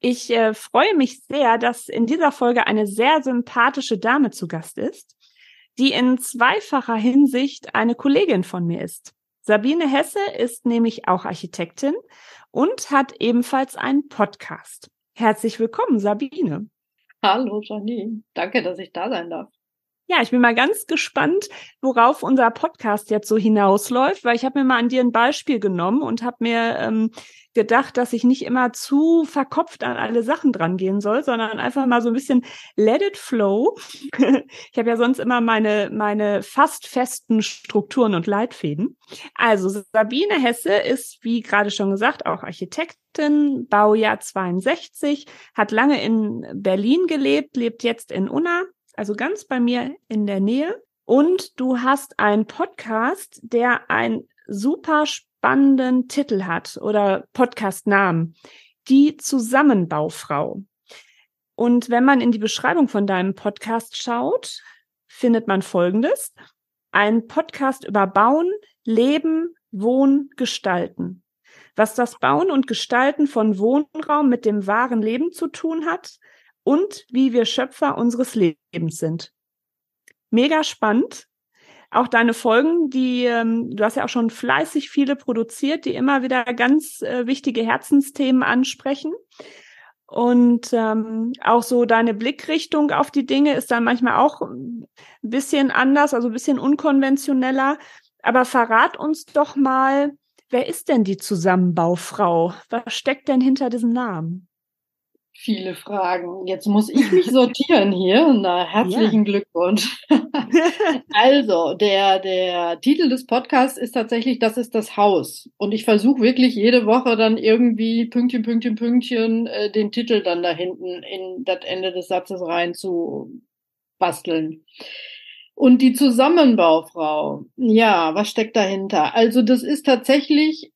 Ich äh, freue mich sehr, dass in dieser Folge eine sehr sympathische Dame zu Gast ist, die in zweifacher Hinsicht eine Kollegin von mir ist. Sabine Hesse ist nämlich auch Architektin und hat ebenfalls einen Podcast. Herzlich willkommen, Sabine. Hallo Janine, danke, dass ich da sein darf. Ja, ich bin mal ganz gespannt, worauf unser Podcast jetzt so hinausläuft, weil ich habe mir mal an dir ein Beispiel genommen und habe mir ähm, gedacht, dass ich nicht immer zu verkopft an alle Sachen dran gehen soll, sondern einfach mal so ein bisschen let it flow. ich habe ja sonst immer meine meine fast festen Strukturen und Leitfäden. Also Sabine Hesse ist, wie gerade schon gesagt, auch Architektin, Baujahr 62, hat lange in Berlin gelebt, lebt jetzt in Unna also ganz bei mir in der Nähe. Und du hast einen Podcast, der einen super spannenden Titel hat oder Podcastnamen. Die Zusammenbaufrau. Und wenn man in die Beschreibung von deinem Podcast schaut, findet man Folgendes. Ein Podcast über Bauen, Leben, Wohnen, Gestalten. Was das Bauen und Gestalten von Wohnraum mit dem wahren Leben zu tun hat, und wie wir Schöpfer unseres Lebens sind. Mega spannend. Auch deine Folgen, die ähm, du hast ja auch schon fleißig viele produziert, die immer wieder ganz äh, wichtige Herzensthemen ansprechen. Und ähm, auch so deine Blickrichtung auf die Dinge ist dann manchmal auch ein bisschen anders, also ein bisschen unkonventioneller. Aber verrat uns doch mal, wer ist denn die Zusammenbaufrau? Was steckt denn hinter diesem Namen? Viele Fragen. Jetzt muss ich mich sortieren hier. Na, herzlichen ja. Glückwunsch. also, der, der Titel des Podcasts ist tatsächlich, das ist das Haus. Und ich versuche wirklich jede Woche dann irgendwie Pünktchen, Pünktchen, Pünktchen, äh, den Titel dann da hinten in das Ende des Satzes rein zu basteln. Und die Zusammenbaufrau, ja, was steckt dahinter? Also das ist tatsächlich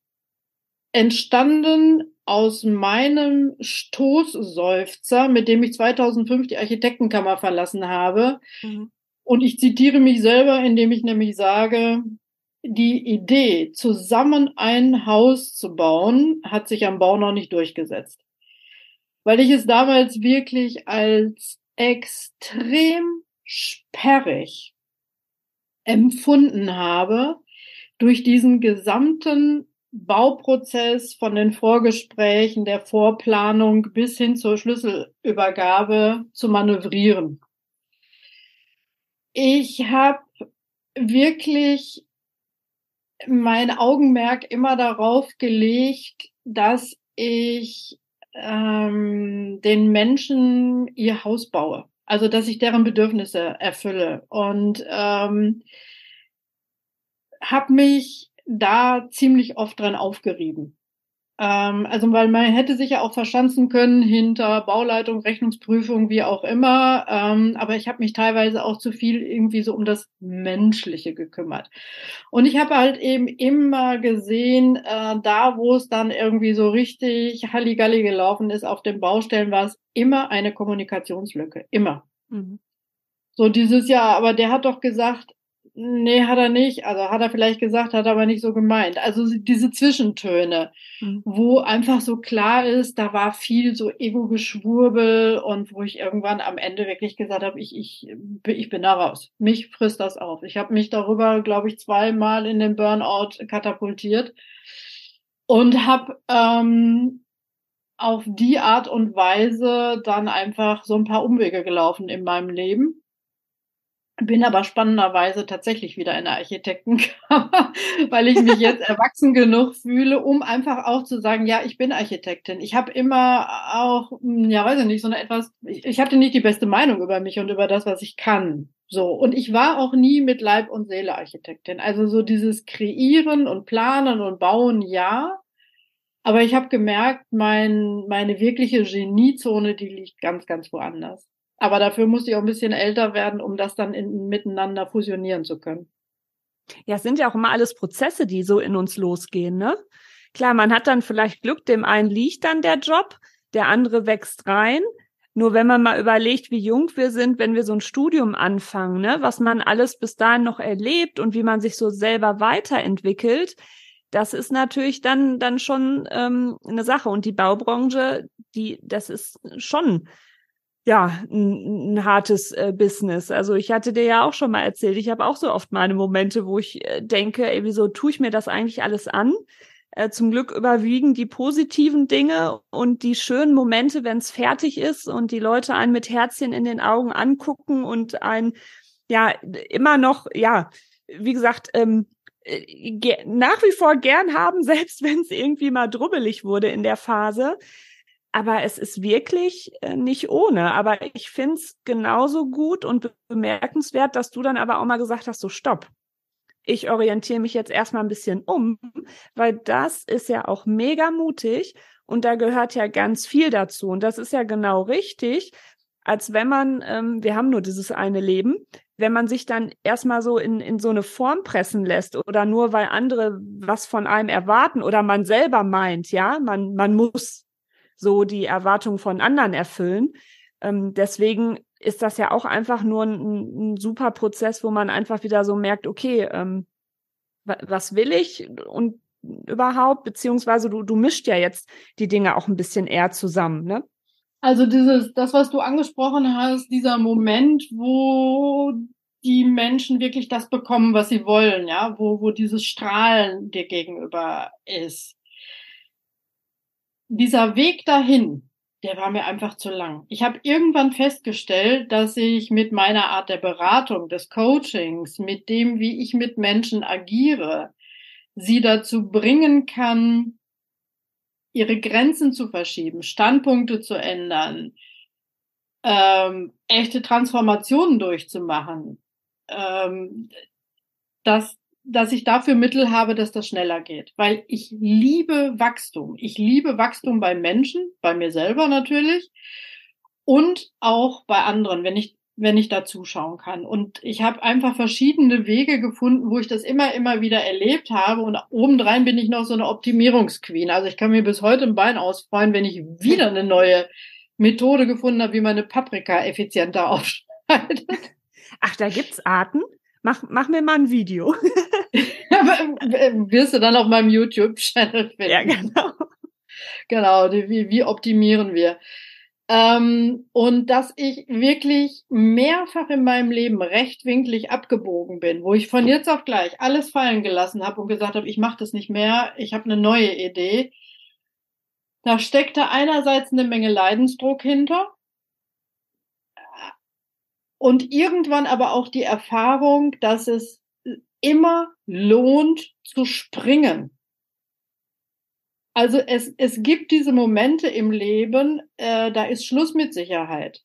entstanden aus meinem Stoßseufzer, mit dem ich 2005 die Architektenkammer verlassen habe. Mhm. Und ich zitiere mich selber, indem ich nämlich sage, die Idee, zusammen ein Haus zu bauen, hat sich am Bau noch nicht durchgesetzt. Weil ich es damals wirklich als extrem sperrig empfunden habe, durch diesen gesamten Bauprozess von den Vorgesprächen, der Vorplanung bis hin zur Schlüsselübergabe zu manövrieren. Ich habe wirklich mein Augenmerk immer darauf gelegt, dass ich ähm, den Menschen ihr Haus baue. Also dass ich deren Bedürfnisse erfülle. Und ähm, habe mich da ziemlich oft dran aufgerieben. Ähm, also weil man hätte sich ja auch verschanzen können hinter Bauleitung, Rechnungsprüfung, wie auch immer. Ähm, aber ich habe mich teilweise auch zu viel irgendwie so um das Menschliche gekümmert. Und ich habe halt eben immer gesehen, äh, da wo es dann irgendwie so richtig Halligalli gelaufen ist auf den Baustellen, war es immer eine Kommunikationslücke. Immer. Mhm. So dieses Jahr, aber der hat doch gesagt, Nee, hat er nicht. Also hat er vielleicht gesagt, hat er aber nicht so gemeint. Also diese Zwischentöne, mhm. wo einfach so klar ist, da war viel so Ego-Geschwurbel und wo ich irgendwann am Ende wirklich gesagt habe, ich, ich, ich bin da raus. Mich frisst das auf. Ich habe mich darüber, glaube ich, zweimal in den Burnout katapultiert und habe ähm, auf die Art und Weise dann einfach so ein paar Umwege gelaufen in meinem Leben bin aber spannenderweise tatsächlich wieder in der Architektenkammer, weil ich mich jetzt erwachsen genug fühle, um einfach auch zu sagen, ja, ich bin Architektin. Ich habe immer auch, hm, ja, weiß ich nicht, so eine etwas, ich, ich hatte nicht die beste Meinung über mich und über das, was ich kann. So, und ich war auch nie mit Leib und Seele Architektin. Also so dieses Kreieren und Planen und Bauen, ja. Aber ich habe gemerkt, mein, meine wirkliche Geniezone, die liegt ganz, ganz woanders. Aber dafür musste ich auch ein bisschen älter werden, um das dann in, miteinander fusionieren zu können. Ja, es sind ja auch immer alles Prozesse, die so in uns losgehen, ne? Klar, man hat dann vielleicht Glück, dem einen liegt dann der Job, der andere wächst rein. Nur wenn man mal überlegt, wie jung wir sind, wenn wir so ein Studium anfangen, ne, was man alles bis dahin noch erlebt und wie man sich so selber weiterentwicklt, das ist natürlich dann dann schon ähm, eine Sache. Und die Baubranche, die, das ist schon ja, ein, ein hartes äh, Business. Also ich hatte dir ja auch schon mal erzählt, ich habe auch so oft meine Momente, wo ich äh, denke, ey, wieso tue ich mir das eigentlich alles an? Äh, zum Glück überwiegen die positiven Dinge und die schönen Momente, wenn es fertig ist und die Leute einen mit Herzchen in den Augen angucken und ein ja immer noch, ja, wie gesagt, ähm, äh, nach wie vor gern haben, selbst wenn es irgendwie mal drubbelig wurde in der Phase. Aber es ist wirklich äh, nicht ohne. Aber ich finde es genauso gut und bemerkenswert, dass du dann aber auch mal gesagt hast, so stopp ich orientiere mich jetzt erstmal ein bisschen um, weil das ist ja auch mega mutig und da gehört ja ganz viel dazu. Und das ist ja genau richtig, als wenn man, ähm, wir haben nur dieses eine Leben, wenn man sich dann erstmal so in, in so eine Form pressen lässt oder nur weil andere was von einem erwarten oder man selber meint, ja, man, man muss so die Erwartungen von anderen erfüllen. Ähm, deswegen ist das ja auch einfach nur ein, ein super Prozess, wo man einfach wieder so merkt, okay, ähm, was will ich und überhaupt, beziehungsweise du, du mischt ja jetzt die Dinge auch ein bisschen eher zusammen, ne? Also dieses, das, was du angesprochen hast, dieser Moment, wo die Menschen wirklich das bekommen, was sie wollen, ja, wo, wo dieses Strahlen dir gegenüber ist. Dieser Weg dahin, der war mir einfach zu lang. Ich habe irgendwann festgestellt, dass ich mit meiner Art der Beratung, des Coachings, mit dem, wie ich mit Menschen agiere, sie dazu bringen kann, ihre Grenzen zu verschieben, Standpunkte zu ändern, ähm, echte Transformationen durchzumachen, ähm, dass dass ich dafür Mittel habe, dass das schneller geht. Weil ich liebe Wachstum. Ich liebe Wachstum bei Menschen, bei mir selber natürlich und auch bei anderen, wenn ich wenn ich da zuschauen kann. Und ich habe einfach verschiedene Wege gefunden, wo ich das immer, immer wieder erlebt habe. Und obendrein bin ich noch so eine Optimierungsqueen. Also ich kann mir bis heute ein Bein ausfreuen, wenn ich wieder eine neue Methode gefunden habe, wie man eine Paprika effizienter aufschneidet. Ach, da gibt's Arten? Mach, mach mir mal ein Video. Wirst du dann auf meinem YouTube-Channel finden. Ja, genau. Genau, wie, wie optimieren wir? Ähm, und dass ich wirklich mehrfach in meinem Leben rechtwinklig abgebogen bin, wo ich von jetzt auf gleich alles fallen gelassen habe und gesagt habe, ich mache das nicht mehr, ich habe eine neue Idee. Da steckte einerseits eine Menge Leidensdruck hinter, und irgendwann aber auch die Erfahrung, dass es immer lohnt zu springen. Also es, es gibt diese Momente im Leben, äh, da ist Schluss mit Sicherheit.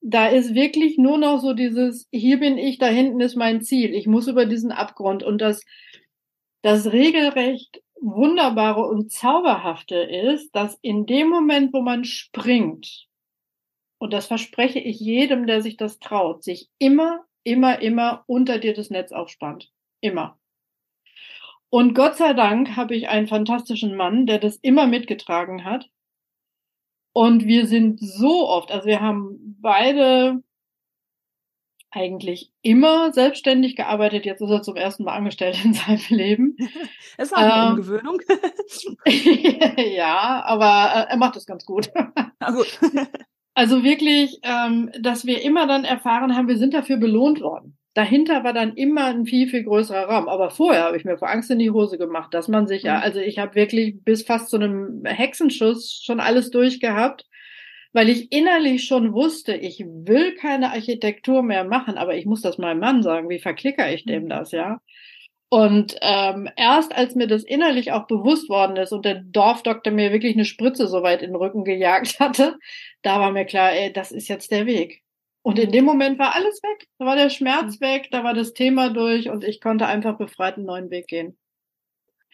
Da ist wirklich nur noch so dieses, hier bin ich, da hinten ist mein Ziel, ich muss über diesen Abgrund. Und das, das regelrecht Wunderbare und Zauberhafte ist, dass in dem Moment, wo man springt, und das verspreche ich jedem, der sich das traut, sich immer, immer, immer unter dir das Netz aufspannt. Immer. Und Gott sei Dank habe ich einen fantastischen Mann, der das immer mitgetragen hat. Und wir sind so oft, also wir haben beide eigentlich immer selbstständig gearbeitet. Jetzt ist er zum ersten Mal angestellt in seinem Leben. Das ist auch eine ähm, Umgewöhnung. ja, aber äh, er macht es ganz gut. Na gut. Also wirklich, ähm, dass wir immer dann erfahren haben, wir sind dafür belohnt worden. Dahinter war dann immer ein viel, viel größerer Raum. Aber vorher habe ich mir vor Angst in die Hose gemacht, dass man sich, ja, mhm. also ich habe wirklich bis fast zu einem Hexenschuss schon alles durchgehabt, weil ich innerlich schon wusste, ich will keine Architektur mehr machen, aber ich muss das meinem Mann sagen, wie verklicker ich dem mhm. das, ja? Und ähm, erst als mir das innerlich auch bewusst worden ist und der Dorfdoktor mir wirklich eine Spritze so weit in den Rücken gejagt hatte, da war mir klar, ey, das ist jetzt der Weg. Und in dem Moment war alles weg. Da war der Schmerz weg, da war das Thema durch und ich konnte einfach befreit einen neuen Weg gehen.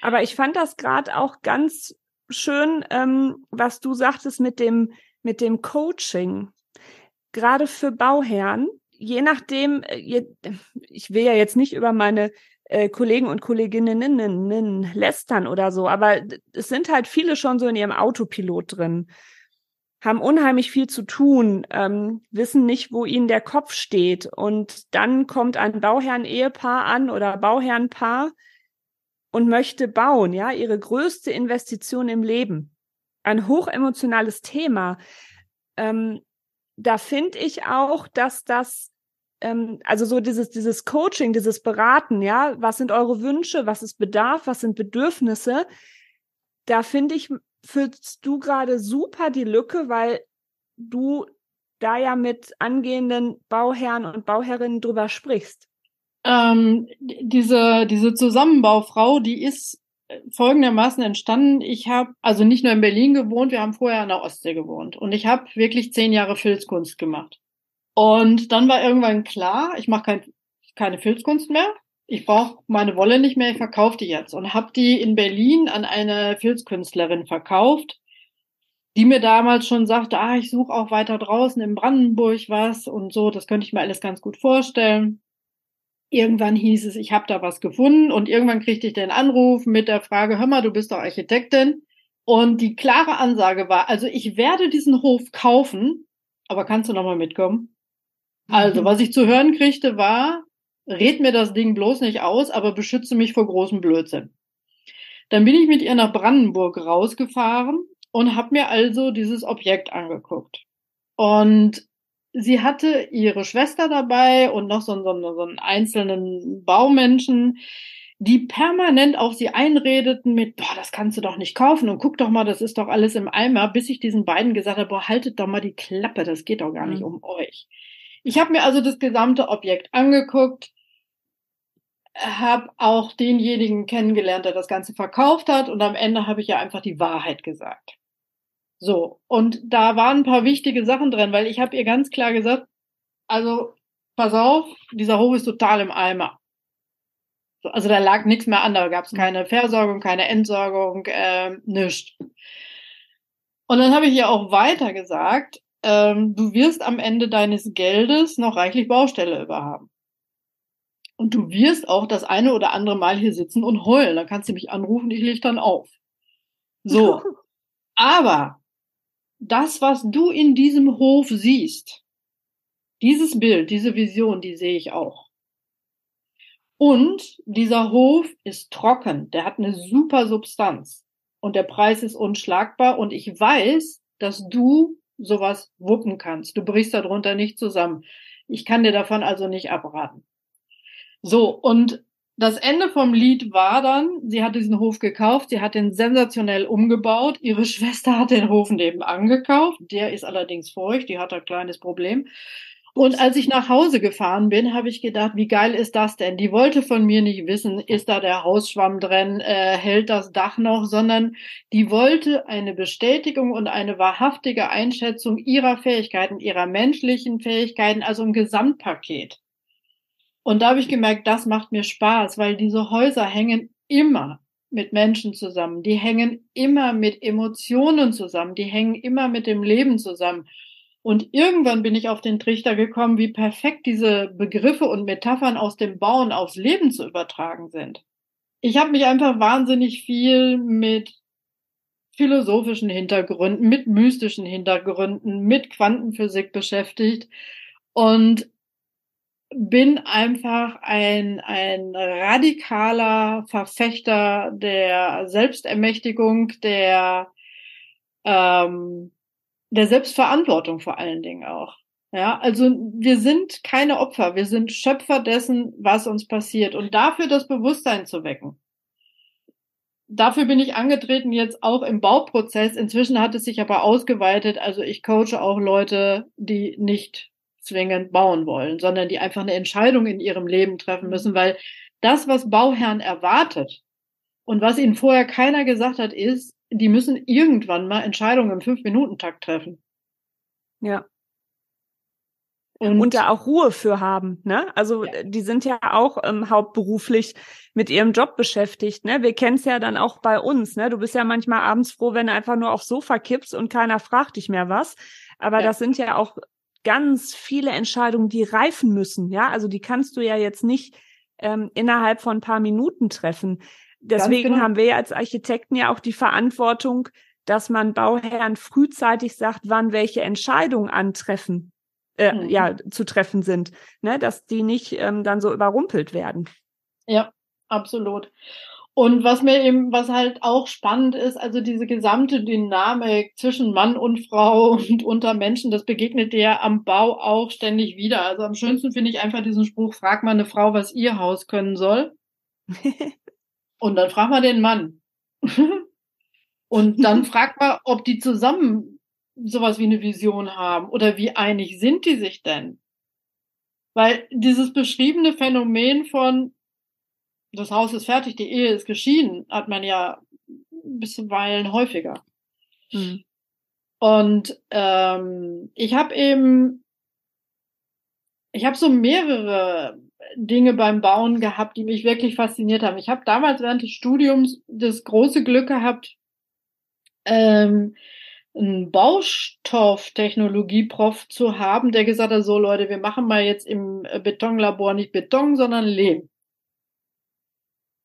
Aber ich fand das gerade auch ganz schön, ähm, was du sagtest mit dem, mit dem Coaching. Gerade für Bauherren, je nachdem, äh, ich will ja jetzt nicht über meine äh, Kollegen und Kolleginnen lästern oder so, aber es sind halt viele schon so in ihrem Autopilot drin, haben unheimlich viel zu tun, ähm, wissen nicht, wo ihnen der Kopf steht. Und dann kommt ein Bauherren-Ehepaar an oder Bauherrenpaar und möchte bauen, ja, ihre größte Investition im Leben. Ein hochemotionales Thema. Ähm, da finde ich auch, dass das, ähm, also so dieses, dieses Coaching, dieses Beraten, ja, was sind eure Wünsche, was ist Bedarf, was sind Bedürfnisse, da finde ich, füllst du gerade super die Lücke, weil du da ja mit angehenden Bauherren und Bauherrinnen drüber sprichst. Ähm, diese, diese Zusammenbaufrau, die ist folgendermaßen entstanden. Ich habe also nicht nur in Berlin gewohnt, wir haben vorher an der Ostsee gewohnt. Und ich habe wirklich zehn Jahre Filzkunst gemacht. Und dann war irgendwann klar, ich mache kein, keine Filzkunst mehr. Ich brauche meine Wolle nicht mehr, ich verkaufe die jetzt. Und habe die in Berlin an eine Filzkünstlerin verkauft, die mir damals schon sagte, ah, ich suche auch weiter draußen in Brandenburg was und so, das könnte ich mir alles ganz gut vorstellen. Irgendwann hieß es, ich habe da was gefunden und irgendwann kriegte ich den Anruf mit der Frage, hör mal, du bist doch Architektin. Und die klare Ansage war, also ich werde diesen Hof kaufen, aber kannst du noch mal mitkommen? Also, mhm. was ich zu hören kriegte, war, red mir das Ding bloß nicht aus, aber beschütze mich vor großem Blödsinn. Dann bin ich mit ihr nach Brandenburg rausgefahren und habe mir also dieses Objekt angeguckt. Und sie hatte ihre Schwester dabei und noch so, so, so einen einzelnen Baumenschen, die permanent auf sie einredeten mit, boah, das kannst du doch nicht kaufen und guck doch mal, das ist doch alles im Eimer, bis ich diesen beiden gesagt habe, boah, haltet doch mal die Klappe, das geht doch gar nicht mhm. um euch. Ich habe mir also das gesamte Objekt angeguckt, habe auch denjenigen kennengelernt, der das Ganze verkauft hat und am Ende habe ich ja einfach die Wahrheit gesagt. So, und da waren ein paar wichtige Sachen drin, weil ich habe ihr ganz klar gesagt, also pass auf, dieser Hof ist total im Eimer. So, also da lag nichts mehr an, da gab es mhm. keine Versorgung, keine Entsorgung, äh, nichts. Und dann habe ich ihr auch weiter gesagt, ähm, du wirst am Ende deines Geldes noch reichlich Baustelle überhaben. Und du wirst auch das eine oder andere Mal hier sitzen und heulen. Dann kannst du mich anrufen, ich leg dann auf. So. Aber das, was du in diesem Hof siehst, dieses Bild, diese Vision, die sehe ich auch. Und dieser Hof ist trocken, der hat eine super Substanz und der Preis ist unschlagbar und ich weiß, dass du sowas wuppen kannst. Du brichst darunter nicht zusammen. Ich kann dir davon also nicht abraten. So, und das Ende vom Lied war dann, sie hat diesen Hof gekauft, sie hat den sensationell umgebaut, ihre Schwester hat den Hof nebenan gekauft, der ist allerdings feucht, die hat ein kleines Problem. Und als ich nach Hause gefahren bin, habe ich gedacht, wie geil ist das denn? Die wollte von mir nicht wissen, ist da der Hausschwamm drin, äh, hält das Dach noch, sondern die wollte eine Bestätigung und eine wahrhaftige Einschätzung ihrer Fähigkeiten, ihrer menschlichen Fähigkeiten, also ein Gesamtpaket. Und da habe ich gemerkt, das macht mir Spaß, weil diese Häuser hängen immer mit Menschen zusammen. Die hängen immer mit Emotionen zusammen. Die hängen immer mit dem Leben zusammen. Und irgendwann bin ich auf den Trichter gekommen, wie perfekt diese Begriffe und Metaphern aus dem Bauen aufs Leben zu übertragen sind. Ich habe mich einfach wahnsinnig viel mit philosophischen Hintergründen, mit mystischen Hintergründen, mit Quantenphysik beschäftigt und bin einfach ein, ein radikaler Verfechter der Selbstermächtigung, der, ähm, der Selbstverantwortung vor allen Dingen auch. Ja, also wir sind keine Opfer, wir sind Schöpfer dessen, was uns passiert und dafür das Bewusstsein zu wecken. Dafür bin ich angetreten jetzt auch im Bauprozess. Inzwischen hat es sich aber ausgeweitet. Also ich coache auch Leute, die nicht zwingend bauen wollen, sondern die einfach eine Entscheidung in ihrem Leben treffen müssen, weil das, was Bauherren erwartet und was ihnen vorher keiner gesagt hat, ist, die müssen irgendwann mal Entscheidungen im Fünf-Minuten-Takt treffen. Ja. und, und, da auch Ruhe für haben. Ne? Also ja. die sind ja auch ähm, hauptberuflich mit ihrem Job beschäftigt. Ne? Wir kennen es ja dann auch bei uns. Ne? Du bist ja manchmal abends froh, wenn du einfach nur aufs Sofa kippst und keiner fragt dich mehr was. Aber ja. das sind ja auch ganz viele Entscheidungen, die reifen müssen. Ja, also die kannst du ja jetzt nicht ähm, innerhalb von ein paar Minuten treffen. Deswegen genau. haben wir ja als Architekten ja auch die Verantwortung, dass man Bauherren frühzeitig sagt, wann welche Entscheidungen antreffen äh, mhm. ja, zu treffen sind, ne? dass die nicht ähm, dann so überrumpelt werden. Ja, absolut. Und was mir eben, was halt auch spannend ist, also diese gesamte Dynamik zwischen Mann und Frau und unter Menschen, das begegnet dir ja am Bau auch ständig wieder. Also am schönsten finde ich einfach diesen Spruch, frag mal eine Frau, was ihr Haus können soll. und dann frag mal den Mann. und dann frag mal, ob die zusammen sowas wie eine Vision haben oder wie einig sind die sich denn? Weil dieses beschriebene Phänomen von das Haus ist fertig, die Ehe ist geschieden, hat man ja bisweilen häufiger. Mhm. Und ähm, ich habe eben, ich habe so mehrere Dinge beim Bauen gehabt, die mich wirklich fasziniert haben. Ich habe damals während des Studiums das große Glück gehabt, ähm, einen Baustofftechnologie-Prof zu haben, der gesagt hat, so Leute, wir machen mal jetzt im äh, Betonlabor nicht Beton, sondern Lehm.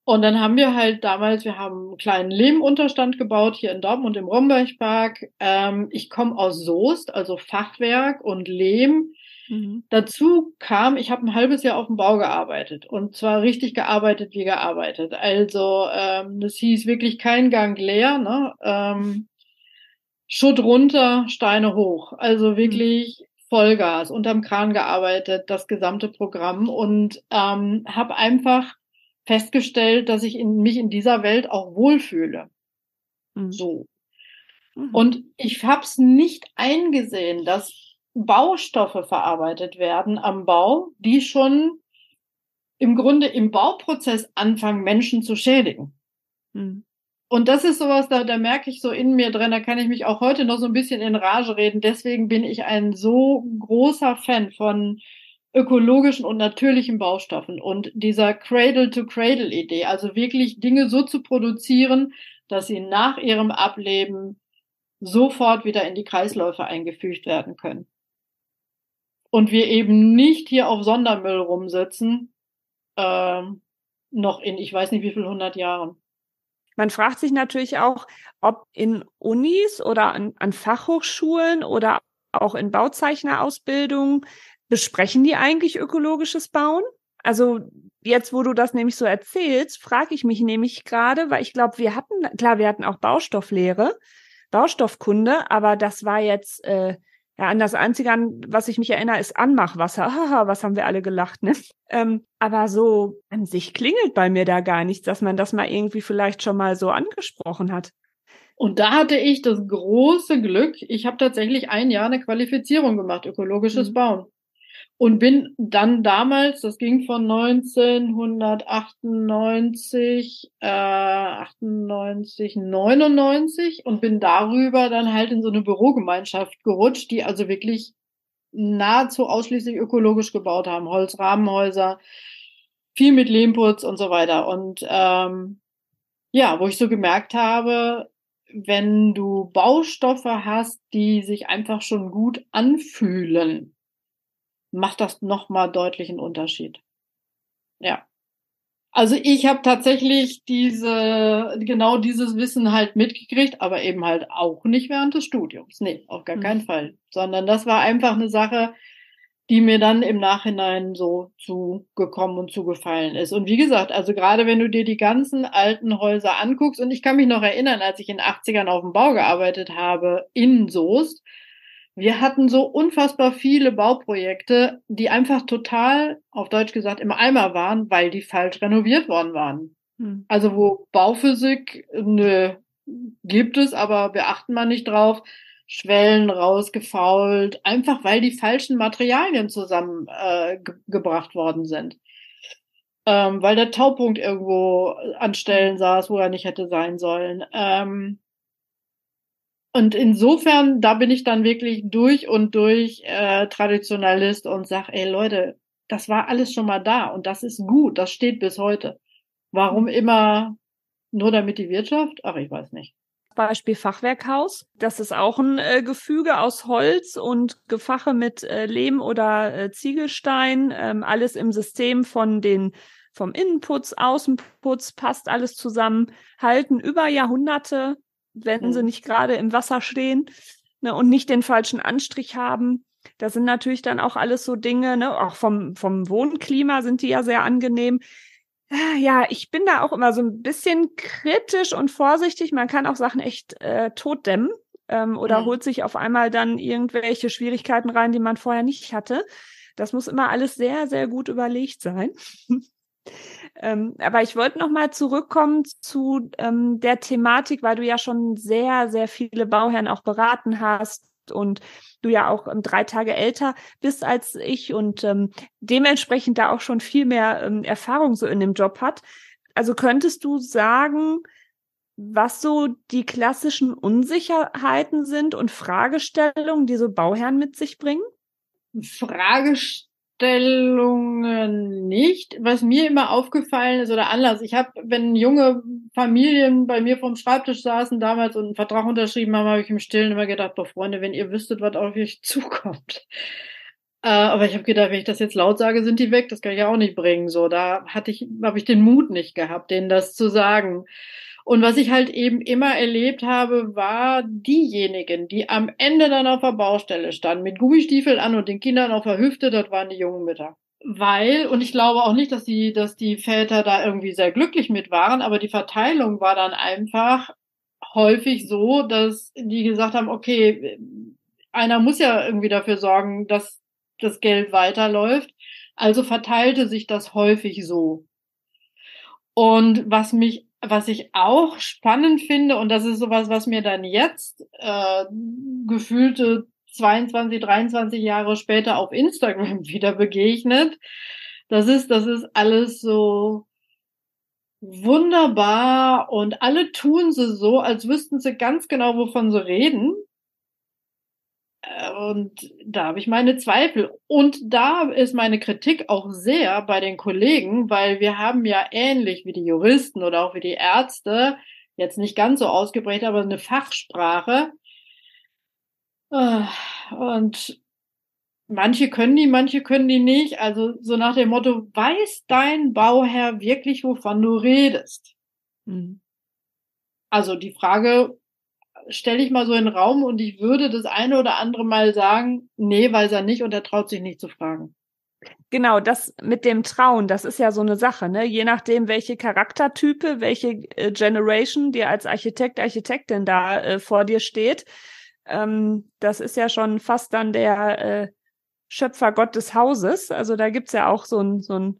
Und dann haben wir halt damals, wir haben einen kleinen Lehmunterstand gebaut hier in Dortmund im Rombergpark. Ähm, ich komme aus Soest, also Fachwerk und Lehm. Mhm. Dazu kam, ich habe ein halbes Jahr auf dem Bau gearbeitet und zwar richtig gearbeitet wie gearbeitet. Also ähm, das hieß wirklich kein Gang leer. Ne? Ähm, Schutt runter, Steine hoch. Also wirklich Vollgas, unterm Kran gearbeitet, das gesamte Programm und ähm, habe einfach festgestellt, dass ich in, mich in dieser Welt auch wohlfühle. Mhm. So. Mhm. Und ich habe es nicht eingesehen, dass Baustoffe verarbeitet werden am Bau, die schon im Grunde im Bauprozess anfangen, Menschen zu schädigen. Mhm. Und das ist sowas, da, da merke ich so in mir drin, da kann ich mich auch heute noch so ein bisschen in Rage reden. Deswegen bin ich ein so großer Fan von ökologischen und natürlichen Baustoffen und dieser Cradle-to-Cradle-Idee, also wirklich Dinge so zu produzieren, dass sie nach ihrem Ableben sofort wieder in die Kreisläufe eingefügt werden können. Und wir eben nicht hier auf Sondermüll rumsitzen, ähm, noch in ich weiß nicht wie viel hundert Jahren. Man fragt sich natürlich auch, ob in Unis oder an, an Fachhochschulen oder auch in Bauzeichnerausbildungen besprechen die eigentlich ökologisches Bauen? Also jetzt, wo du das nämlich so erzählst, frage ich mich nämlich gerade, weil ich glaube, wir hatten, klar, wir hatten auch Baustofflehre, Baustoffkunde, aber das war jetzt äh, ja, an das Einzige, an was ich mich erinnere, ist Anmachwasser. Haha, was haben wir alle gelacht, ne? Ähm, aber so an sich klingelt bei mir da gar nichts, dass man das mal irgendwie vielleicht schon mal so angesprochen hat. Und da hatte ich das große Glück, ich habe tatsächlich ein Jahr eine Qualifizierung gemacht, ökologisches mhm. Bauen und bin dann damals, das ging von 1998, äh, 98, 99 und bin darüber dann halt in so eine Bürogemeinschaft gerutscht, die also wirklich nahezu ausschließlich ökologisch gebaut haben, Holzrahmenhäuser, viel mit Lehmputz und so weiter. Und ähm, ja, wo ich so gemerkt habe, wenn du Baustoffe hast, die sich einfach schon gut anfühlen, macht das nochmal deutlich einen Unterschied. Ja. Also ich habe tatsächlich diese, genau dieses Wissen halt mitgekriegt, aber eben halt auch nicht während des Studiums. Nee, auf gar mhm. keinen Fall. Sondern das war einfach eine Sache, die mir dann im Nachhinein so zugekommen und zugefallen ist. Und wie gesagt, also gerade wenn du dir die ganzen alten Häuser anguckst, und ich kann mich noch erinnern, als ich in den 80ern auf dem Bau gearbeitet habe, in Soest, wir hatten so unfassbar viele Bauprojekte, die einfach total, auf Deutsch gesagt, im Eimer waren, weil die falsch renoviert worden waren. Hm. Also wo Bauphysik, nö, gibt es, aber beachten man nicht drauf. Schwellen rausgefault, einfach weil die falschen Materialien zusammengebracht äh, worden sind. Ähm, weil der Taupunkt irgendwo an Stellen saß, wo er nicht hätte sein sollen. Ähm, und insofern, da bin ich dann wirklich durch und durch äh, Traditionalist und sag, ey Leute, das war alles schon mal da und das ist gut, das steht bis heute. Warum immer nur damit die Wirtschaft? Ach, ich weiß nicht. Beispiel Fachwerkhaus. Das ist auch ein äh, Gefüge aus Holz und Gefache mit äh, Lehm oder äh, Ziegelstein. Ähm, alles im System von den vom Innenputz, Außenputz passt alles zusammen, halten über Jahrhunderte, wenn mhm. sie nicht gerade im Wasser stehen ne, und nicht den falschen Anstrich haben. Das sind natürlich dann auch alles so Dinge, ne, auch vom, vom Wohnklima sind die ja sehr angenehm. Ah, ja, ich bin da auch immer so ein bisschen kritisch und vorsichtig. Man kann auch Sachen echt äh, totdämmen ähm, oder mhm. holt sich auf einmal dann irgendwelche Schwierigkeiten rein, die man vorher nicht hatte. Das muss immer alles sehr, sehr gut überlegt sein. ähm, aber ich wollte noch mal zurückkommen zu ähm, der Thematik, weil du ja schon sehr, sehr viele Bauherren auch beraten hast und du ja auch ähm, drei Tage älter bist als ich und ähm, dementsprechend da auch schon viel mehr ähm, Erfahrung so in dem Job hat. Also könntest du sagen, was so die klassischen Unsicherheiten sind und Fragestellungen, die so Bauherren mit sich bringen? Fragestellungen Vorstellungen nicht. Was mir immer aufgefallen ist oder anders, ich habe, wenn junge Familien bei mir vom Schreibtisch saßen damals und einen Vertrag unterschrieben haben, habe ich im Stillen immer gedacht, boah Freunde, wenn ihr wüsstet, was auf euch zukommt. Äh, aber ich habe gedacht, wenn ich das jetzt laut sage, sind die weg. Das kann ich ja auch nicht bringen. So, da hatte ich, habe ich den Mut nicht gehabt, denen das zu sagen. Und was ich halt eben immer erlebt habe, war diejenigen, die am Ende dann auf der Baustelle standen, mit Gummistiefeln an und den Kindern auf der Hüfte, das waren die jungen Mütter. Weil, und ich glaube auch nicht, dass die, dass die Väter da irgendwie sehr glücklich mit waren, aber die Verteilung war dann einfach häufig so, dass die gesagt haben, okay, einer muss ja irgendwie dafür sorgen, dass das Geld weiterläuft. Also verteilte sich das häufig so. Und was mich was ich auch spannend finde, und das ist sowas, was mir dann jetzt äh, gefühlte 22, 23 Jahre später auf Instagram wieder begegnet, das ist, das ist alles so wunderbar und alle tun sie so, als wüssten sie ganz genau, wovon sie reden. Und da habe ich meine Zweifel. Und da ist meine Kritik auch sehr bei den Kollegen, weil wir haben ja ähnlich wie die Juristen oder auch wie die Ärzte, jetzt nicht ganz so ausgeprägt, aber eine Fachsprache. Und manche können die, manche können die nicht. Also so nach dem Motto, weiß dein Bauherr wirklich, wovon du redest? Mhm. Also die Frage stelle ich mal so in den Raum und ich würde das eine oder andere Mal sagen, nee, weiß er nicht und er traut sich nicht zu fragen. Genau, das mit dem Trauen, das ist ja so eine Sache, ne? Je nachdem, welche Charaktertype, welche äh, Generation dir als Architekt, Architektin da äh, vor dir steht, ähm, das ist ja schon fast dann der äh, Schöpfergott des Hauses. Also da gibt's ja auch so ein, so ein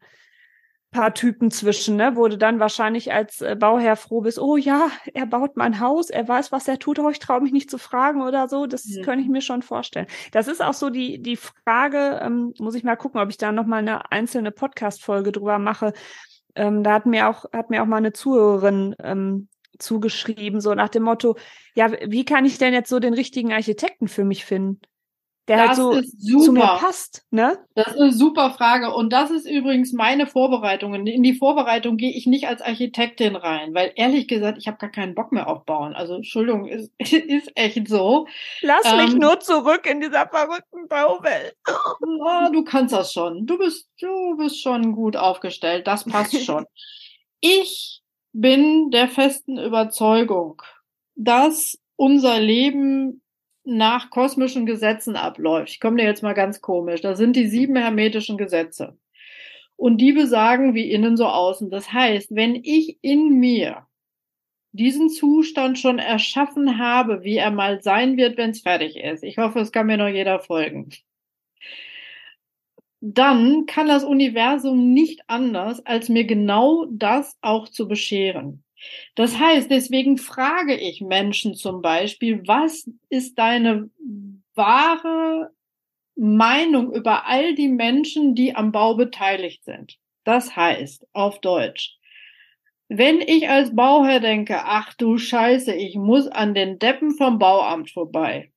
paar Typen zwischen, ne, du dann wahrscheinlich als äh, Bauherr froh bist, oh ja, er baut mein Haus, er weiß, was er tut, aber ich traue mich nicht zu fragen oder so. Das mhm. könnte ich mir schon vorstellen. Das ist auch so die, die Frage, ähm, muss ich mal gucken, ob ich da nochmal eine einzelne Podcast-Folge drüber mache. Ähm, da hat mir auch, hat mir auch mal eine Zuhörerin ähm, zugeschrieben, so nach dem Motto, ja, wie kann ich denn jetzt so den richtigen Architekten für mich finden? Der halt das halt so zu mir passt, ne? Das ist eine super Frage. Und das ist übrigens meine Vorbereitung. In die Vorbereitung gehe ich nicht als Architektin rein, weil ehrlich gesagt, ich habe gar keinen Bock mehr auf Bauen. Also Entschuldigung, ist, ist echt so. Lass ähm, mich nur zurück in dieser verrückten Bauwelt. Oh, du kannst das schon. Du bist, du bist schon gut aufgestellt. Das passt schon. ich bin der festen Überzeugung, dass unser Leben nach kosmischen Gesetzen abläuft. Ich komme dir jetzt mal ganz komisch. Da sind die sieben hermetischen Gesetze. Und die besagen wie innen so außen. Das heißt, wenn ich in mir diesen Zustand schon erschaffen habe, wie er mal sein wird, wenn es fertig ist. Ich hoffe, es kann mir noch jeder folgen. Dann kann das Universum nicht anders, als mir genau das auch zu bescheren. Das heißt, deswegen frage ich Menschen zum Beispiel, was ist deine wahre Meinung über all die Menschen, die am Bau beteiligt sind? Das heißt, auf Deutsch, Wenn ich als Bauherr denke, ach du Scheiße, ich muss an den Deppen vom Bauamt vorbei,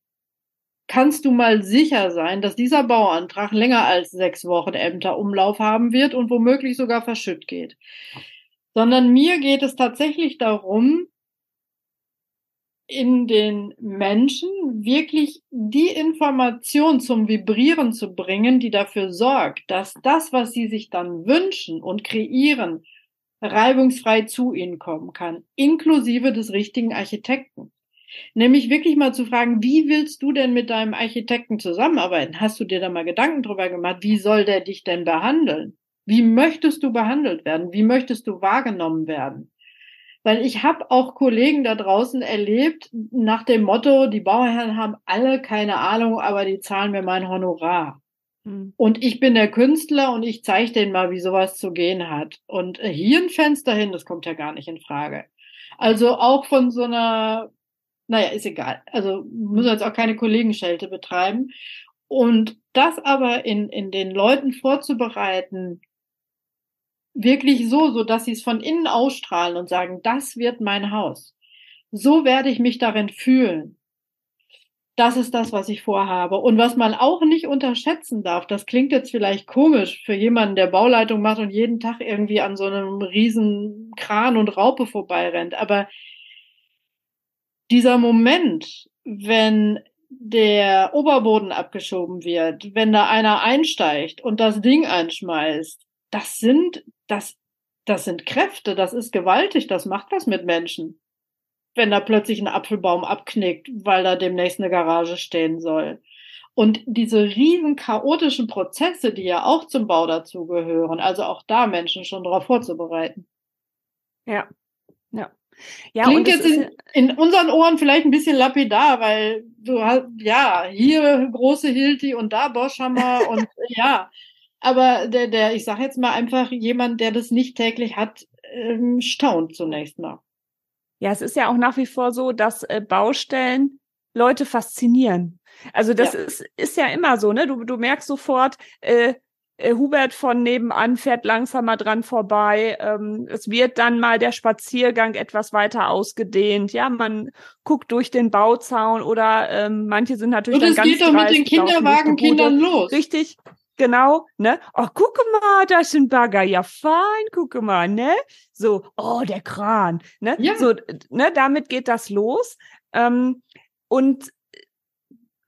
kannst du mal sicher sein, dass dieser Bauantrag länger als sechs Wochen Ämterumlauf haben wird und womöglich sogar verschütt geht. Sondern mir geht es tatsächlich darum, in den Menschen wirklich die Information zum Vibrieren zu bringen, die dafür sorgt, dass das, was sie sich dann wünschen und kreieren, reibungsfrei zu ihnen kommen kann, inklusive des richtigen Architekten. Nämlich wirklich mal zu fragen, wie willst du denn mit deinem Architekten zusammenarbeiten? Hast du dir da mal Gedanken drüber gemacht? Wie soll der dich denn behandeln? Wie möchtest du behandelt werden? Wie möchtest du wahrgenommen werden? Weil ich habe auch Kollegen da draußen erlebt nach dem Motto, die Bauherren haben alle keine Ahnung, aber die zahlen mir mein Honorar. Hm. Und ich bin der Künstler und ich zeige denen mal, wie sowas zu gehen hat. Und hier ein Fenster hin, das kommt ja gar nicht in Frage. Also auch von so einer, naja, ist egal. Also müssen jetzt auch keine Kollegenschelte betreiben. Und das aber in, in den Leuten vorzubereiten, wirklich so, so dass sie es von innen ausstrahlen und sagen, das wird mein Haus. So werde ich mich darin fühlen das ist das, was ich vorhabe. Und was man auch nicht unterschätzen darf, das klingt jetzt vielleicht komisch für jemanden, der Bauleitung macht und jeden Tag irgendwie an so einem riesen Kran und Raupe vorbeirennt. Aber dieser Moment, wenn der Oberboden abgeschoben wird, wenn da einer einsteigt und das Ding einschmeißt, das sind, das, das sind Kräfte, das ist gewaltig, das macht was mit Menschen wenn da plötzlich ein Apfelbaum abknickt, weil da demnächst eine Garage stehen soll. Und diese riesen chaotischen Prozesse, die ja auch zum Bau dazugehören, also auch da Menschen schon darauf vorzubereiten. Ja, ja. Ja, Klingt jetzt in, in, unseren Ohren vielleicht ein bisschen lapidar, weil du hast, ja, hier große Hilti und da Boschhammer und ja. Aber der, der, ich sag jetzt mal einfach, jemand, der das nicht täglich hat, ähm, staunt zunächst mal. Ja, es ist ja auch nach wie vor so, dass äh, Baustellen Leute faszinieren. Also das ja. ist, ist ja immer so, ne? Du, du merkst sofort, äh, äh, Hubert von nebenan fährt langsamer dran vorbei. Ähm, es wird dann mal der Spaziergang etwas weiter ausgedehnt. Ja, man guckt durch den Bauzaun oder ähm, manche sind natürlich Und dann ganz geht doch mit den Kinderwagenkindern los. Richtig, genau, ne? Oh, guck mal, da ist ein Bagger, ja fein, guck mal, ne? So, oh, der Kran, ne? Ja. So, ne, damit geht das los. Ähm, und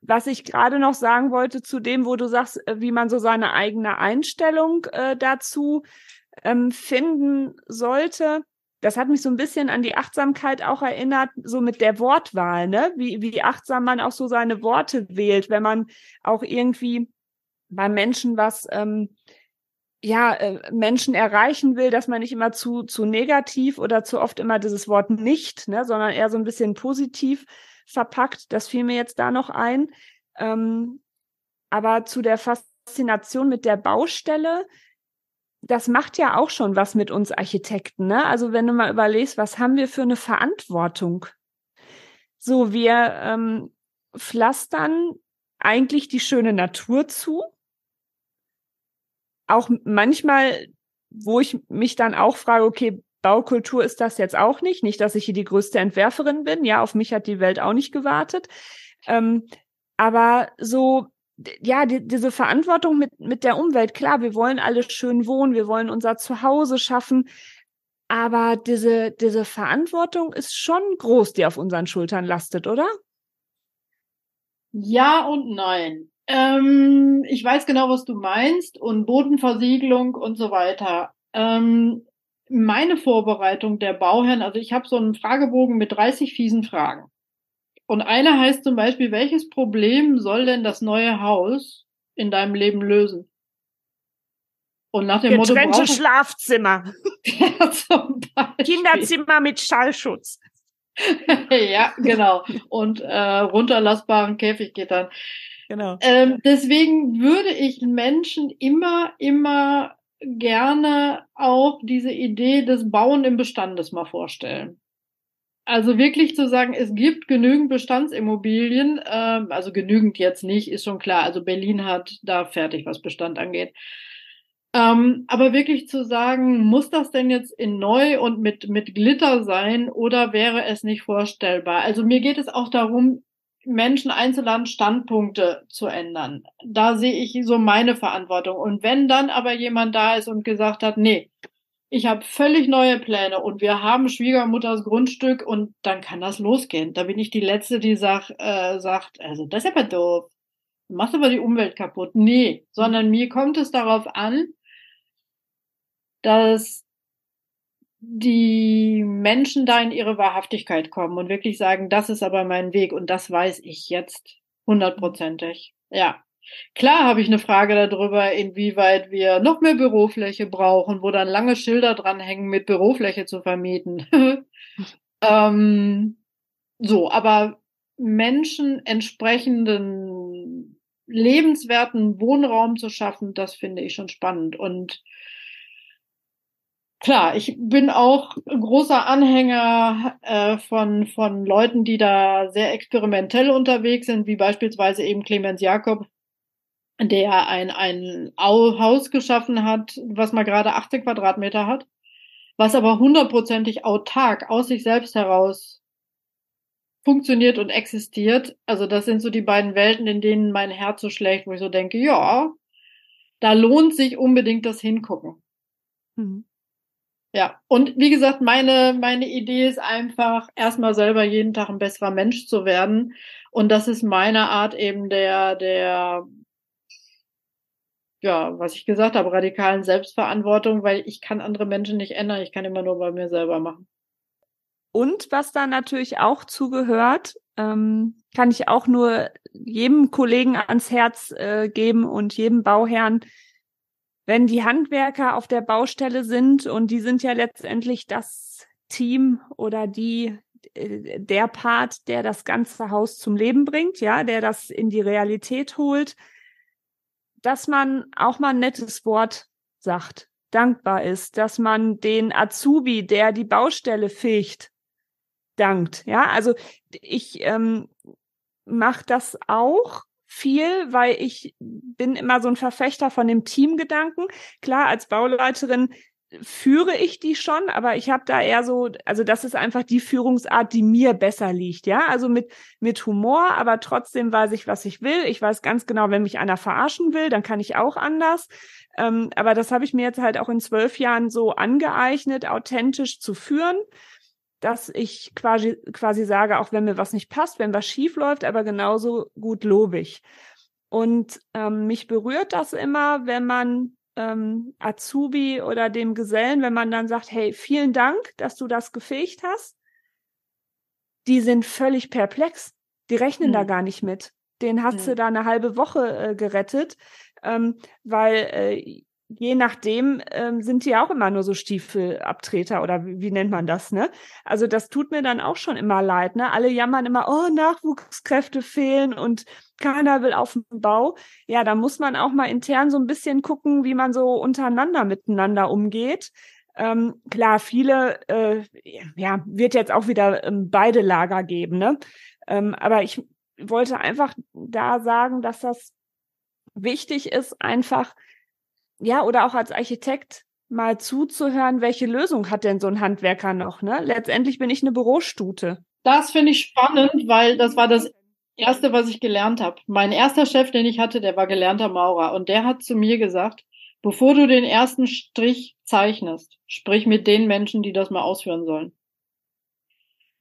was ich gerade noch sagen wollte zu dem, wo du sagst, äh, wie man so seine eigene Einstellung äh, dazu ähm, finden sollte, das hat mich so ein bisschen an die Achtsamkeit auch erinnert, so mit der Wortwahl, ne? Wie, wie achtsam man auch so seine Worte wählt, wenn man auch irgendwie beim Menschen was ähm, ja äh, Menschen erreichen will, dass man nicht immer zu zu negativ oder zu oft immer dieses Wort nicht, ne, sondern eher so ein bisschen positiv verpackt. Das fiel mir jetzt da noch ein. Ähm, aber zu der Faszination mit der Baustelle, das macht ja auch schon was mit uns Architekten. Ne? Also wenn du mal überlegst, was haben wir für eine Verantwortung? So, wir ähm, pflastern eigentlich die schöne Natur zu, auch manchmal, wo ich mich dann auch frage, okay, Baukultur ist das jetzt auch nicht. Nicht, dass ich hier die größte Entwerferin bin. Ja, auf mich hat die Welt auch nicht gewartet. Ähm, aber so, ja, die, diese Verantwortung mit, mit der Umwelt, klar, wir wollen alle schön wohnen, wir wollen unser Zuhause schaffen. Aber diese, diese Verantwortung ist schon groß, die auf unseren Schultern lastet, oder? Ja und nein. Ähm, ich weiß genau, was du meinst und Bodenversiegelung und so weiter. Ähm, meine Vorbereitung der Bauherren, also ich habe so einen Fragebogen mit 30 fiesen Fragen. Und eine heißt zum Beispiel, welches Problem soll denn das neue Haus in deinem Leben lösen? Und nach dem Getrennte Motto. Schlafzimmer. ja, Kinderzimmer mit Schallschutz. ja, genau. Und äh, runterlassbaren Käfiggittern. Genau. Ähm, deswegen würde ich Menschen immer, immer gerne auch diese Idee des Bauen im Bestandes mal vorstellen. Also wirklich zu sagen, es gibt genügend Bestandsimmobilien, ähm, also genügend jetzt nicht, ist schon klar. Also Berlin hat da fertig, was Bestand angeht. Ähm, aber wirklich zu sagen, muss das denn jetzt in neu und mit, mit Glitter sein oder wäre es nicht vorstellbar? Also mir geht es auch darum, Menschen einzuladen, Standpunkte zu ändern. Da sehe ich so meine Verantwortung. Und wenn dann aber jemand da ist und gesagt hat, nee, ich habe völlig neue Pläne und wir haben Schwiegermutters Grundstück und dann kann das losgehen. Da bin ich die Letzte, die sag, äh, sagt, also das ist aber doof. Du machst aber die Umwelt kaputt. Nee, sondern mir kommt es darauf an, dass die Menschen da in ihre Wahrhaftigkeit kommen und wirklich sagen, das ist aber mein Weg und das weiß ich jetzt hundertprozentig. Ja. Klar habe ich eine Frage darüber, inwieweit wir noch mehr Bürofläche brauchen, wo dann lange Schilder dranhängen, mit Bürofläche zu vermieten. ähm, so, aber Menschen entsprechenden lebenswerten Wohnraum zu schaffen, das finde ich schon spannend. Und klar, ich bin auch großer Anhänger äh, von, von Leuten, die da sehr experimentell unterwegs sind, wie beispielsweise eben Clemens Jakob, der ein, ein Haus geschaffen hat, was mal gerade 18 Quadratmeter hat, was aber hundertprozentig autark aus sich selbst heraus funktioniert und existiert. Also das sind so die beiden Welten, in denen mein Herz so schlägt, wo ich so denke, ja, da lohnt sich unbedingt das Hingucken. Mhm. Ja, und wie gesagt, meine, meine Idee ist einfach, erstmal selber jeden Tag ein besserer Mensch zu werden. Und das ist meine Art eben der, der, ja, was ich gesagt habe, radikalen Selbstverantwortung, weil ich kann andere Menschen nicht ändern. Ich kann immer nur bei mir selber machen. Und was da natürlich auch zugehört, ähm, kann ich auch nur jedem Kollegen ans Herz äh, geben und jedem Bauherrn, wenn die Handwerker auf der Baustelle sind und die sind ja letztendlich das Team oder die äh, der Part, der das ganze Haus zum Leben bringt, ja, der das in die Realität holt, dass man auch mal ein nettes Wort sagt, dankbar ist, dass man den Azubi, der die Baustelle fegt, dankt. Ja, also ich ähm, mache das auch viel, weil ich bin immer so ein Verfechter von dem Teamgedanken. Klar, als Bauleiterin führe ich die schon, aber ich habe da eher so, also das ist einfach die Führungsart, die mir besser liegt, ja, also mit mit Humor, aber trotzdem weiß ich, was ich will. Ich weiß ganz genau, wenn mich einer verarschen will, dann kann ich auch anders. Ähm, aber das habe ich mir jetzt halt auch in zwölf Jahren so angeeignet, authentisch zu führen dass ich quasi, quasi sage, auch wenn mir was nicht passt, wenn was schief läuft, aber genauso gut lobe ich. Und ähm, mich berührt das immer, wenn man ähm, Azubi oder dem Gesellen, wenn man dann sagt, hey, vielen Dank, dass du das gefegt hast. Die sind völlig perplex. Die rechnen mhm. da gar nicht mit. Den hat mhm. sie da eine halbe Woche äh, gerettet, ähm, weil äh, je nachdem ähm, sind die auch immer nur so Stiefelabtreter oder wie, wie, nennt man das, ne? Also das tut mir dann auch schon immer leid, ne? Alle jammern immer, oh, Nachwuchskräfte fehlen und keiner will auf den Bau. Ja, da muss man auch mal intern so ein bisschen gucken, wie man so untereinander miteinander umgeht. Ähm, klar, viele, äh, ja, wird jetzt auch wieder ähm, beide Lager geben, ne? Ähm, aber ich wollte einfach da sagen, dass das wichtig ist, einfach ja, oder auch als Architekt mal zuzuhören, welche Lösung hat denn so ein Handwerker noch, ne? Letztendlich bin ich eine Bürostute. Das finde ich spannend, weil das war das erste, was ich gelernt habe. Mein erster Chef, den ich hatte, der war gelernter Maurer und der hat zu mir gesagt, bevor du den ersten Strich zeichnest, sprich mit den Menschen, die das mal ausführen sollen.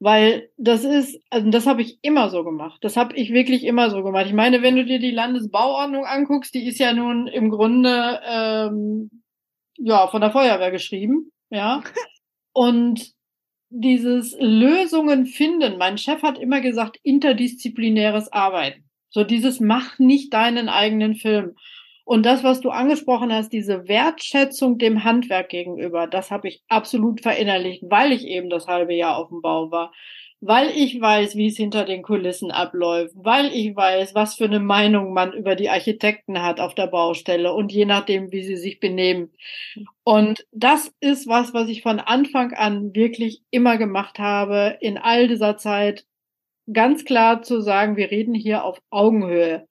Weil das ist, also das habe ich immer so gemacht. Das habe ich wirklich immer so gemacht. Ich meine, wenn du dir die Landesbauordnung anguckst, die ist ja nun im Grunde ähm, ja von der Feuerwehr geschrieben, ja. Und dieses Lösungen finden, mein Chef hat immer gesagt, interdisziplinäres Arbeiten. So dieses mach nicht deinen eigenen Film. Und das, was du angesprochen hast, diese Wertschätzung dem Handwerk gegenüber, das habe ich absolut verinnerlicht, weil ich eben das halbe Jahr auf dem Bau war, weil ich weiß, wie es hinter den Kulissen abläuft, weil ich weiß, was für eine Meinung man über die Architekten hat auf der Baustelle und je nachdem, wie sie sich benehmen. Und das ist was, was ich von Anfang an wirklich immer gemacht habe, in all dieser Zeit ganz klar zu sagen, wir reden hier auf Augenhöhe.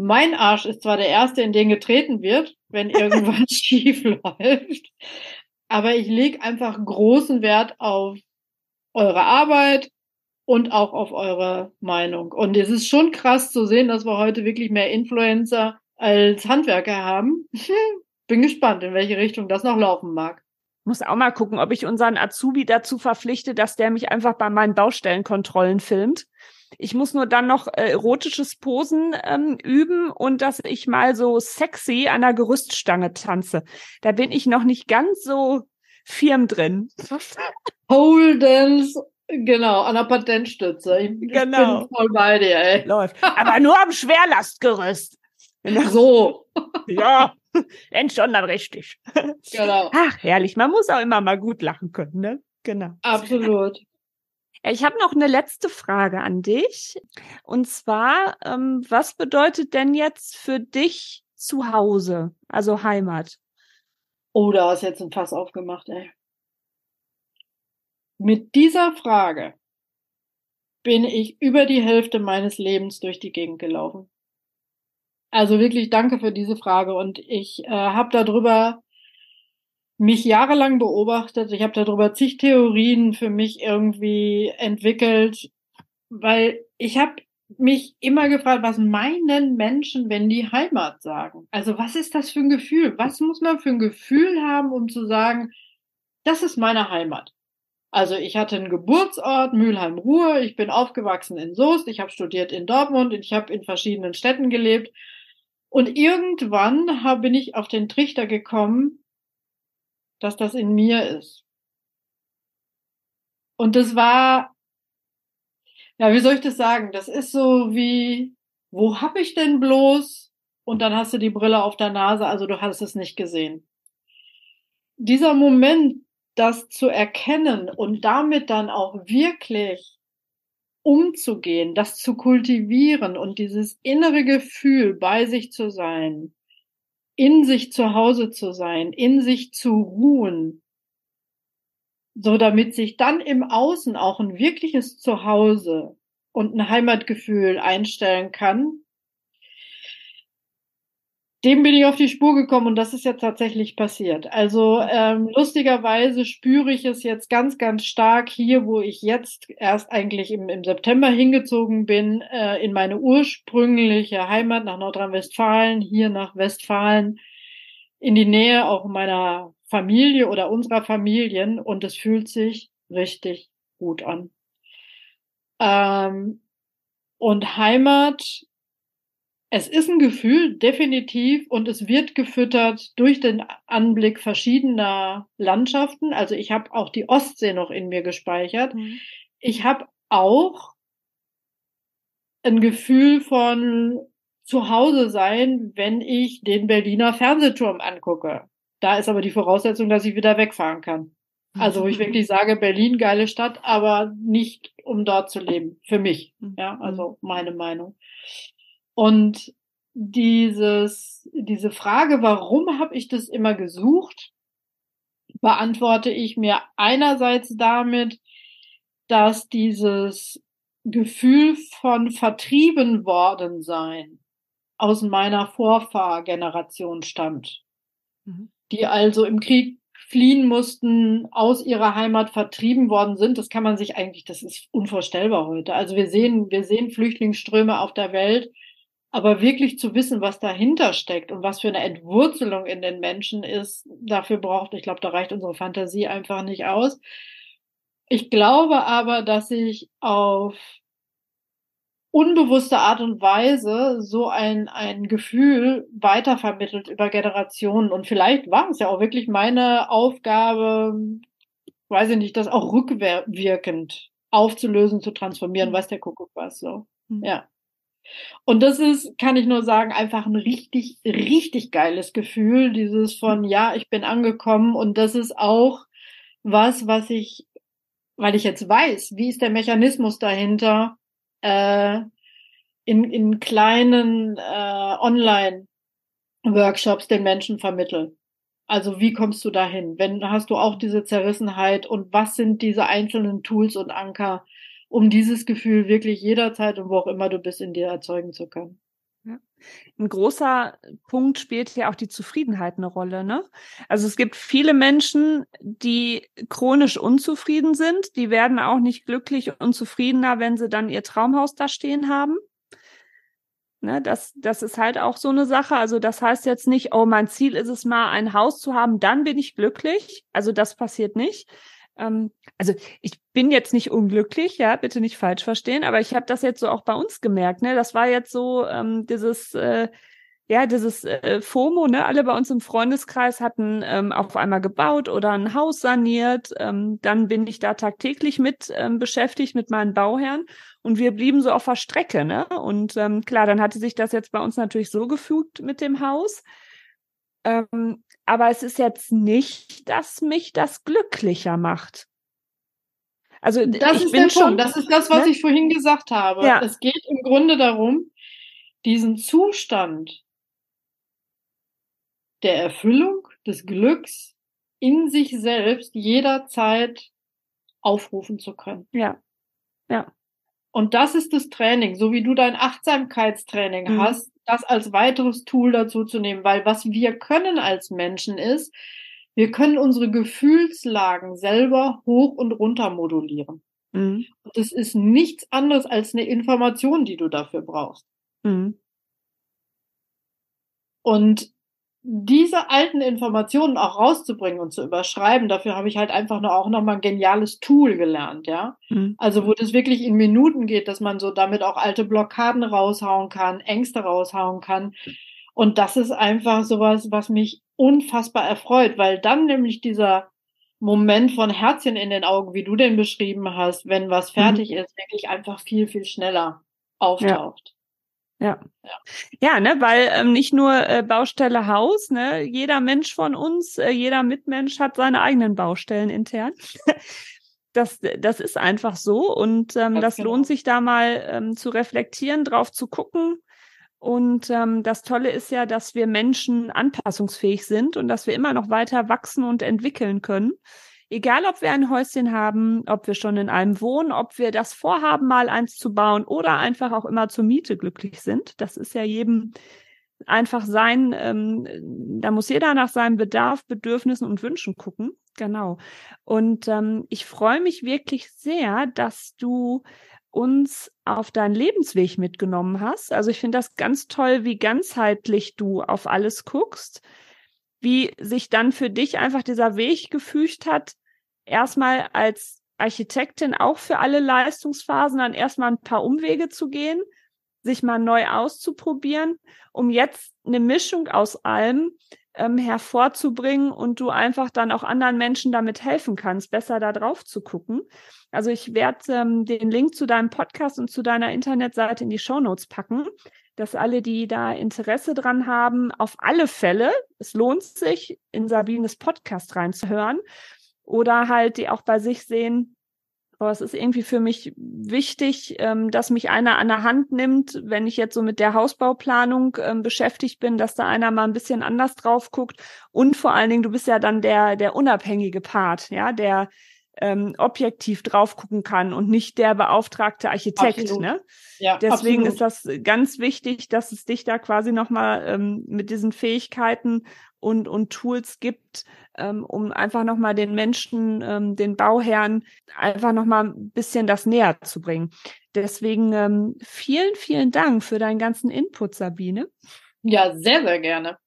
Mein Arsch ist zwar der erste, in den getreten wird, wenn irgendwas schief läuft. Aber ich lege einfach großen Wert auf eure Arbeit und auch auf eure Meinung. Und es ist schon krass zu sehen, dass wir heute wirklich mehr Influencer als Handwerker haben. Bin gespannt, in welche Richtung das noch laufen mag. Muss auch mal gucken, ob ich unseren Azubi dazu verpflichte, dass der mich einfach bei meinen Baustellenkontrollen filmt. Ich muss nur dann noch äh, erotisches Posen ähm, üben und dass ich mal so sexy an der Gerüststange tanze. Da bin ich noch nicht ganz so firm drin. Pole Dance, genau, an der Patentstütze. Ich, genau. bin voll bei dir, ey. Läuft. Aber nur am Schwerlastgerüst. So. ja, denn schon dann richtig. Genau. Ach, herrlich. Man muss auch immer mal gut lachen können, ne? Genau. Absolut. Ich habe noch eine letzte Frage an dich. Und zwar, ähm, was bedeutet denn jetzt für dich zu Hause, also Heimat? Oh, da hast jetzt ein Fass aufgemacht, ey. Mit dieser Frage bin ich über die Hälfte meines Lebens durch die Gegend gelaufen. Also wirklich danke für diese Frage und ich äh, habe darüber mich jahrelang beobachtet. Ich habe darüber zig Theorien für mich irgendwie entwickelt, weil ich habe mich immer gefragt, was meinen Menschen, wenn die Heimat sagen? Also was ist das für ein Gefühl? Was muss man für ein Gefühl haben, um zu sagen, das ist meine Heimat? Also ich hatte einen Geburtsort, Mülheim-Ruhr, ich bin aufgewachsen in Soest, ich habe studiert in Dortmund, ich habe in verschiedenen Städten gelebt. Und irgendwann bin ich auf den Trichter gekommen, dass das in mir ist. Und das war, ja, wie soll ich das sagen? Das ist so wie, wo hab ich denn bloß? Und dann hast du die Brille auf der Nase, also du hast es nicht gesehen. Dieser Moment, das zu erkennen und damit dann auch wirklich umzugehen, das zu kultivieren und dieses innere Gefühl bei sich zu sein, in sich zu Hause zu sein, in sich zu ruhen, so damit sich dann im Außen auch ein wirkliches Zuhause und ein Heimatgefühl einstellen kann, dem bin ich auf die Spur gekommen und das ist jetzt tatsächlich passiert. Also ähm, lustigerweise spüre ich es jetzt ganz, ganz stark hier, wo ich jetzt erst eigentlich im, im September hingezogen bin, äh, in meine ursprüngliche Heimat nach Nordrhein-Westfalen, hier nach Westfalen, in die Nähe auch meiner Familie oder unserer Familien und es fühlt sich richtig gut an. Ähm, und Heimat es ist ein Gefühl, definitiv, und es wird gefüttert durch den Anblick verschiedener Landschaften. Also ich habe auch die Ostsee noch in mir gespeichert. Mhm. Ich habe auch ein Gefühl von Zuhause sein, wenn ich den Berliner Fernsehturm angucke. Da ist aber die Voraussetzung, dass ich wieder wegfahren kann. Also wo ich wirklich sage, Berlin, geile Stadt, aber nicht um dort zu leben. Für mich. Mhm. Ja, also meine Meinung. Und dieses, diese Frage, warum habe ich das immer gesucht, beantworte ich mir einerseits damit, dass dieses Gefühl von vertrieben worden sein aus meiner Vorfahrgeneration stammt, mhm. die also im Krieg fliehen mussten, aus ihrer Heimat vertrieben worden sind. Das kann man sich eigentlich, das ist unvorstellbar heute. Also wir sehen, wir sehen Flüchtlingsströme auf der Welt aber wirklich zu wissen, was dahinter steckt und was für eine Entwurzelung in den Menschen ist, dafür braucht, ich glaube, da reicht unsere Fantasie einfach nicht aus. Ich glaube aber, dass ich auf unbewusste Art und Weise so ein, ein Gefühl weitervermittelt über Generationen. Und vielleicht war es ja auch wirklich meine Aufgabe, weiß ich nicht, das auch rückwirkend aufzulösen, zu transformieren, mhm. was der Kuckuck was so. Mhm. Ja. Und das ist, kann ich nur sagen, einfach ein richtig, richtig geiles Gefühl, dieses von, ja, ich bin angekommen und das ist auch was, was ich, weil ich jetzt weiß, wie ist der Mechanismus dahinter, äh, in, in kleinen äh, Online-Workshops den Menschen vermitteln. Also wie kommst du dahin? Wenn hast du auch diese Zerrissenheit und was sind diese einzelnen Tools und Anker, um dieses Gefühl wirklich jederzeit und wo auch immer du bist, in dir erzeugen zu können. Ein großer Punkt spielt ja auch die Zufriedenheit eine Rolle. Ne? Also es gibt viele Menschen, die chronisch unzufrieden sind. Die werden auch nicht glücklich und zufriedener, wenn sie dann ihr Traumhaus da stehen haben. Ne, das, das ist halt auch so eine Sache. Also das heißt jetzt nicht, oh, mein Ziel ist es mal, ein Haus zu haben, dann bin ich glücklich. Also das passiert nicht. Ähm, also ich bin jetzt nicht unglücklich, ja, bitte nicht falsch verstehen, aber ich habe das jetzt so auch bei uns gemerkt. Ne, das war jetzt so ähm, dieses äh, ja, dieses äh, FOMO, ne, alle bei uns im Freundeskreis hatten ähm, auf einmal gebaut oder ein Haus saniert. Ähm, dann bin ich da tagtäglich mit ähm, beschäftigt mit meinen Bauherren und wir blieben so auf der Strecke, ne? Und ähm, klar, dann hatte sich das jetzt bei uns natürlich so gefügt mit dem Haus. Ähm, aber es ist jetzt nicht, dass mich das glücklicher macht. Also das ist der schon. Das ist das, was ne? ich vorhin gesagt habe. Ja. Es geht im Grunde darum, diesen Zustand der Erfüllung, des Glücks in sich selbst jederzeit aufrufen zu können. Ja. Ja. Und das ist das Training, so wie du dein Achtsamkeitstraining mhm. hast, das als weiteres Tool dazu zu nehmen, weil was wir können als Menschen ist, wir können unsere Gefühlslagen selber hoch und runter modulieren. Mhm. Und das ist nichts anderes als eine Information, die du dafür brauchst. Mhm. Und diese alten Informationen auch rauszubringen und zu überschreiben, dafür habe ich halt einfach nur auch nochmal ein geniales Tool gelernt, ja. Mhm. Also wo das wirklich in Minuten geht, dass man so damit auch alte Blockaden raushauen kann, Ängste raushauen kann. Und das ist einfach sowas, was mich unfassbar erfreut, weil dann nämlich dieser Moment von Herzchen in den Augen, wie du den beschrieben hast, wenn was mhm. fertig mhm. ist, wirklich einfach viel, viel schneller auftaucht. Ja. Ja. ja, ne, weil ähm, nicht nur äh, Baustelle Haus, ne, jeder Mensch von uns, äh, jeder Mitmensch hat seine eigenen Baustellen intern. das, das ist einfach so und ähm, das, das genau. lohnt sich da mal ähm, zu reflektieren, drauf zu gucken. Und ähm, das Tolle ist ja, dass wir Menschen anpassungsfähig sind und dass wir immer noch weiter wachsen und entwickeln können. Egal, ob wir ein Häuschen haben, ob wir schon in einem wohnen, ob wir das vorhaben, mal eins zu bauen oder einfach auch immer zur Miete glücklich sind. Das ist ja jedem einfach sein, ähm, da muss jeder nach seinem Bedarf, Bedürfnissen und Wünschen gucken. Genau. Und ähm, ich freue mich wirklich sehr, dass du uns auf deinen Lebensweg mitgenommen hast. Also ich finde das ganz toll, wie ganzheitlich du auf alles guckst wie sich dann für dich einfach dieser Weg gefügt hat, erstmal als Architektin auch für alle Leistungsphasen dann erstmal ein paar Umwege zu gehen, sich mal neu auszuprobieren, um jetzt eine Mischung aus allem ähm, hervorzubringen und du einfach dann auch anderen Menschen damit helfen kannst, besser da drauf zu gucken. Also ich werde ähm, den Link zu deinem Podcast und zu deiner Internetseite in die Show Notes packen dass alle, die da Interesse dran haben, auf alle Fälle, es lohnt sich, in Sabines Podcast reinzuhören oder halt die auch bei sich sehen, oh, es ist irgendwie für mich wichtig, ähm, dass mich einer an der Hand nimmt, wenn ich jetzt so mit der Hausbauplanung ähm, beschäftigt bin, dass da einer mal ein bisschen anders drauf guckt und vor allen Dingen, du bist ja dann der, der unabhängige Part, ja, der ähm, objektiv drauf gucken kann und nicht der beauftragte Architekt. Ne? Ja, Deswegen absolut. ist das ganz wichtig, dass es dich da quasi nochmal ähm, mit diesen Fähigkeiten und, und Tools gibt, ähm, um einfach nochmal den Menschen, ähm, den Bauherren einfach nochmal ein bisschen das näher zu bringen. Deswegen ähm, vielen, vielen Dank für deinen ganzen Input, Sabine. Ja, sehr, sehr gerne.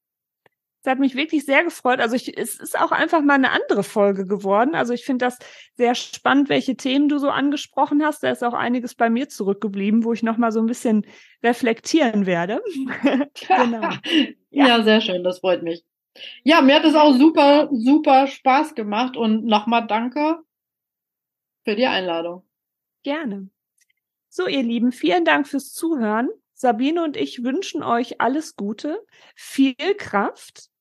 Es hat mich wirklich sehr gefreut. Also ich, es ist auch einfach mal eine andere Folge geworden. Also ich finde das sehr spannend, welche Themen du so angesprochen hast. Da ist auch einiges bei mir zurückgeblieben, wo ich noch mal so ein bisschen reflektieren werde. genau. Ja. ja, sehr schön. Das freut mich. Ja, mir hat es auch super, super Spaß gemacht und nochmal danke für die Einladung. Gerne. So, ihr Lieben, vielen Dank fürs Zuhören. Sabine und ich wünschen euch alles Gute, viel Kraft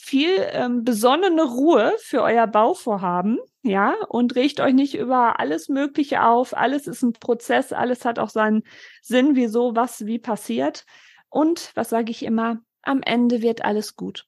viel ähm, besonnene Ruhe für euer Bauvorhaben, ja, und regt euch nicht über alles Mögliche auf. Alles ist ein Prozess, alles hat auch seinen Sinn, wieso, was, wie passiert. Und was sage ich immer? Am Ende wird alles gut.